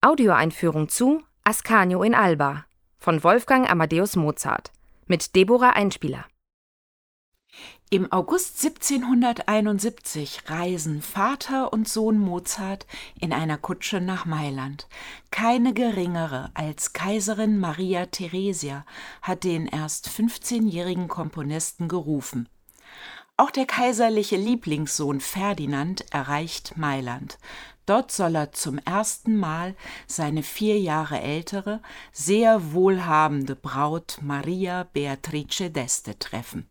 Audioeinführung zu Ascanio in Alba von Wolfgang Amadeus Mozart mit Deborah Einspieler. Im August 1771 reisen Vater und Sohn Mozart in einer Kutsche nach Mailand. Keine geringere als Kaiserin Maria Theresia hat den erst 15-jährigen Komponisten gerufen. Auch der kaiserliche Lieblingssohn Ferdinand erreicht Mailand. Dort soll er zum ersten Mal seine vier Jahre ältere, sehr wohlhabende Braut Maria Beatrice d'Este treffen.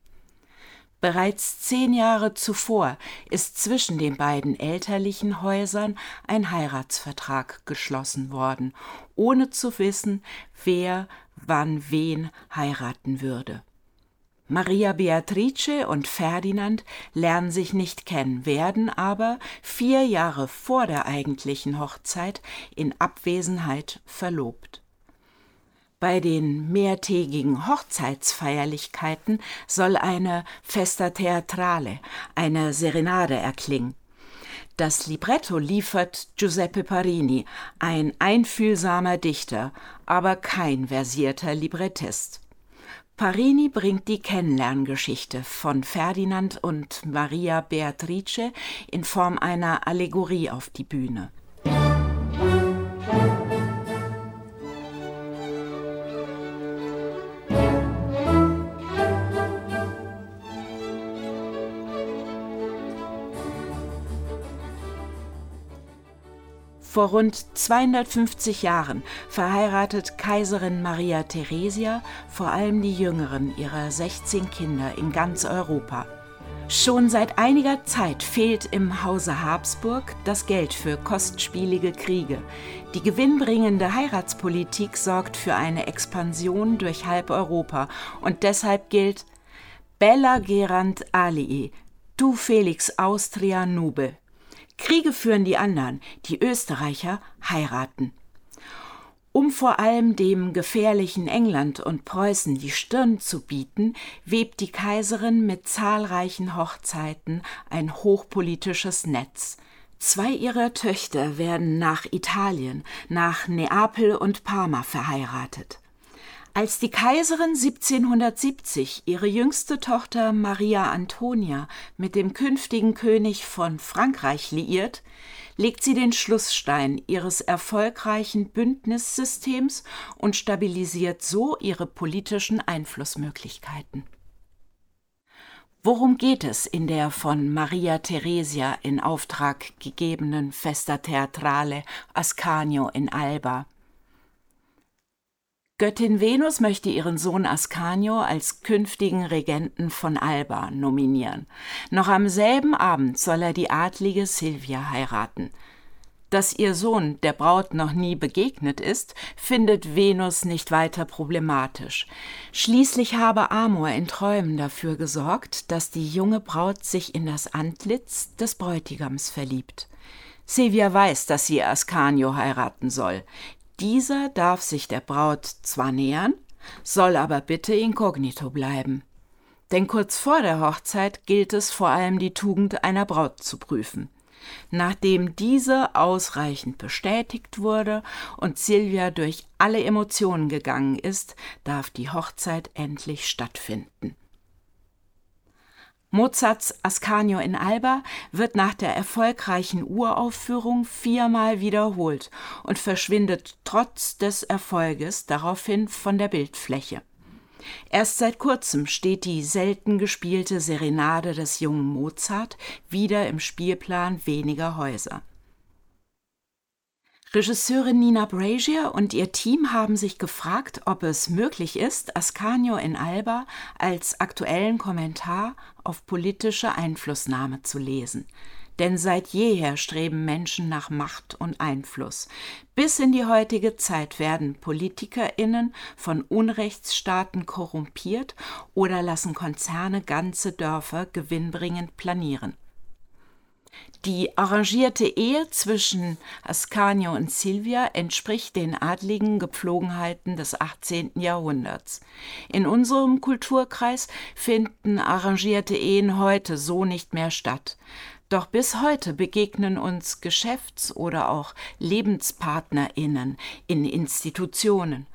Bereits zehn Jahre zuvor ist zwischen den beiden elterlichen Häusern ein Heiratsvertrag geschlossen worden, ohne zu wissen, wer wann wen heiraten würde. Maria Beatrice und Ferdinand lernen sich nicht kennen, werden aber vier Jahre vor der eigentlichen Hochzeit in Abwesenheit verlobt. Bei den mehrtägigen Hochzeitsfeierlichkeiten soll eine Festa Teatrale, eine Serenade erklingen. Das Libretto liefert Giuseppe Parini, ein einfühlsamer Dichter, aber kein versierter Librettist. Parini bringt die Kennenlerngeschichte von Ferdinand und Maria Beatrice in Form einer Allegorie auf die Bühne. Vor rund 250 Jahren verheiratet Kaiserin Maria Theresia vor allem die jüngeren ihrer 16 Kinder in ganz Europa. Schon seit einiger Zeit fehlt im Hause Habsburg das Geld für kostspielige Kriege. Die gewinnbringende Heiratspolitik sorgt für eine Expansion durch halb Europa und deshalb gilt Bella gerant alii, tu Felix Austria nube, Kriege führen die anderen, die Österreicher heiraten. Um vor allem dem gefährlichen England und Preußen die Stirn zu bieten, webt die Kaiserin mit zahlreichen Hochzeiten ein hochpolitisches Netz. Zwei ihrer Töchter werden nach Italien, nach Neapel und Parma verheiratet. Als die Kaiserin 1770 ihre jüngste Tochter Maria Antonia mit dem künftigen König von Frankreich liiert, legt sie den Schlussstein ihres erfolgreichen Bündnissystems und stabilisiert so ihre politischen Einflussmöglichkeiten. Worum geht es in der von Maria Theresia in Auftrag gegebenen Festa Teatrale Ascanio in Alba? Göttin Venus möchte ihren Sohn Ascanio als künftigen Regenten von Alba nominieren. Noch am selben Abend soll er die adlige Silvia heiraten. Dass ihr Sohn der Braut noch nie begegnet ist, findet Venus nicht weiter problematisch. Schließlich habe Amor in Träumen dafür gesorgt, dass die junge Braut sich in das Antlitz des Bräutigams verliebt. Silvia weiß, dass sie Ascanio heiraten soll. Dieser darf sich der Braut zwar nähern, soll aber bitte inkognito bleiben. Denn kurz vor der Hochzeit gilt es vor allem die Tugend einer Braut zu prüfen. Nachdem diese ausreichend bestätigt wurde und Silvia durch alle Emotionen gegangen ist, darf die Hochzeit endlich stattfinden. Mozarts Ascanio in Alba wird nach der erfolgreichen Uraufführung viermal wiederholt und verschwindet trotz des Erfolges daraufhin von der Bildfläche. Erst seit kurzem steht die selten gespielte Serenade des jungen Mozart wieder im Spielplan weniger Häuser. Regisseurin Nina Brazier und ihr Team haben sich gefragt, ob es möglich ist, Ascanio in Alba als aktuellen Kommentar auf politische Einflussnahme zu lesen. Denn seit jeher streben Menschen nach Macht und Einfluss. Bis in die heutige Zeit werden PolitikerInnen von Unrechtsstaaten korrumpiert oder lassen Konzerne ganze Dörfer gewinnbringend planieren. Die arrangierte Ehe zwischen Ascanio und Silvia entspricht den adligen Gepflogenheiten des 18. Jahrhunderts. In unserem Kulturkreis finden arrangierte Ehen heute so nicht mehr statt. Doch bis heute begegnen uns Geschäfts- oder auch Lebenspartnerinnen in Institutionen.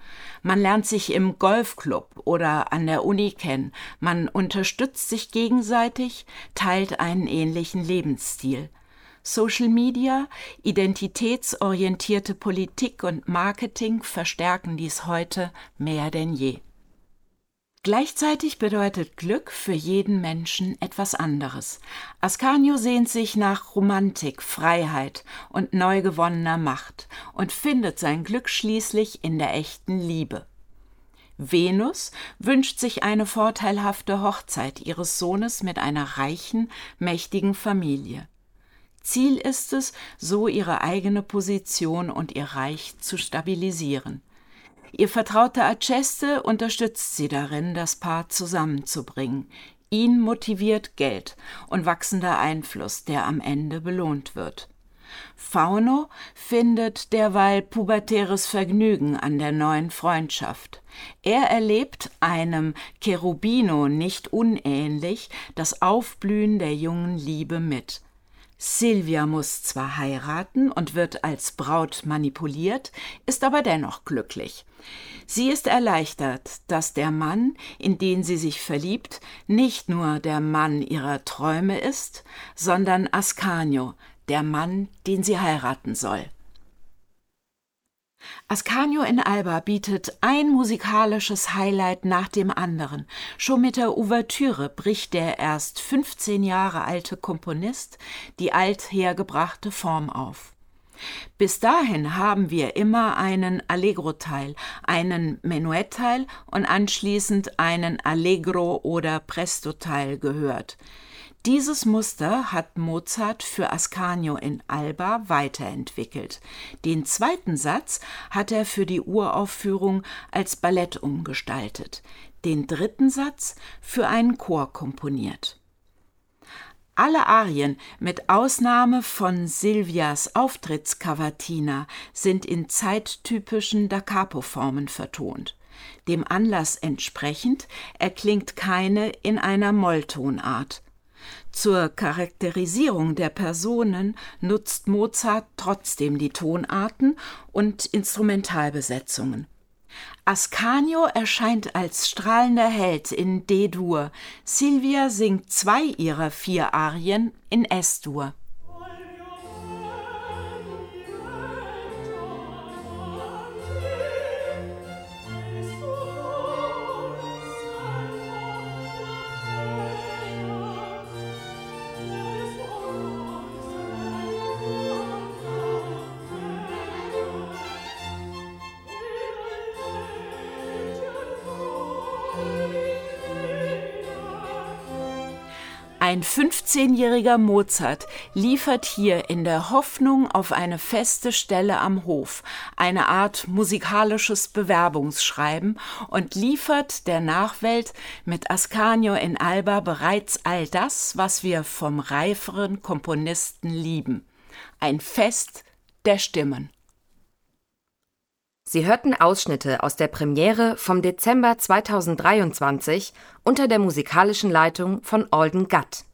Man lernt sich im Golfclub oder an der Uni kennen, man unterstützt sich gegenseitig, teilt einen ähnlichen Lebensstil. Social Media, identitätsorientierte Politik und Marketing verstärken dies heute mehr denn je. Gleichzeitig bedeutet Glück für jeden Menschen etwas anderes. Ascanio sehnt sich nach Romantik, Freiheit und neu gewonnener Macht und findet sein Glück schließlich in der echten Liebe. Venus wünscht sich eine vorteilhafte Hochzeit ihres Sohnes mit einer reichen, mächtigen Familie. Ziel ist es, so ihre eigene Position und ihr Reich zu stabilisieren. Ihr vertrauter Aceste unterstützt sie darin, das Paar zusammenzubringen. Ihn motiviert Geld und wachsender Einfluss, der am Ende belohnt wird. Fauno findet derweil pubertäres Vergnügen an der neuen Freundschaft. Er erlebt einem Cherubino nicht unähnlich das Aufblühen der jungen Liebe mit. Silvia muss zwar heiraten und wird als Braut manipuliert, ist aber dennoch glücklich. Sie ist erleichtert, dass der Mann, in den sie sich verliebt, nicht nur der Mann ihrer Träume ist, sondern Ascanio, der Mann, den sie heiraten soll. Ascanio in Alba bietet ein musikalisches Highlight nach dem anderen. Schon mit der Ouvertüre bricht der erst 15 Jahre alte Komponist die althergebrachte Form auf. Bis dahin haben wir immer einen Allegro-Teil, einen Menuett-Teil und anschließend einen Allegro- oder Presto-Teil gehört. Dieses Muster hat Mozart für Ascanio in Alba weiterentwickelt. Den zweiten Satz hat er für die Uraufführung als Ballett umgestaltet, den dritten Satz für einen Chor komponiert. Alle Arien, mit Ausnahme von Silvias Auftrittskavatina, sind in zeittypischen Da Capo-Formen vertont. Dem Anlass entsprechend erklingt keine in einer Molltonart. Zur Charakterisierung der Personen nutzt Mozart trotzdem die Tonarten und Instrumentalbesetzungen. Ascanio erscheint als strahlender Held in D-Dur, Silvia singt zwei ihrer vier Arien in S-Dur. Ein 15-jähriger Mozart liefert hier in der Hoffnung auf eine feste Stelle am Hof eine Art musikalisches Bewerbungsschreiben und liefert der Nachwelt mit Ascanio in Alba bereits all das, was wir vom reiferen Komponisten lieben. Ein Fest der Stimmen. Sie hörten Ausschnitte aus der Premiere vom Dezember 2023 unter der musikalischen Leitung von Alden Gatt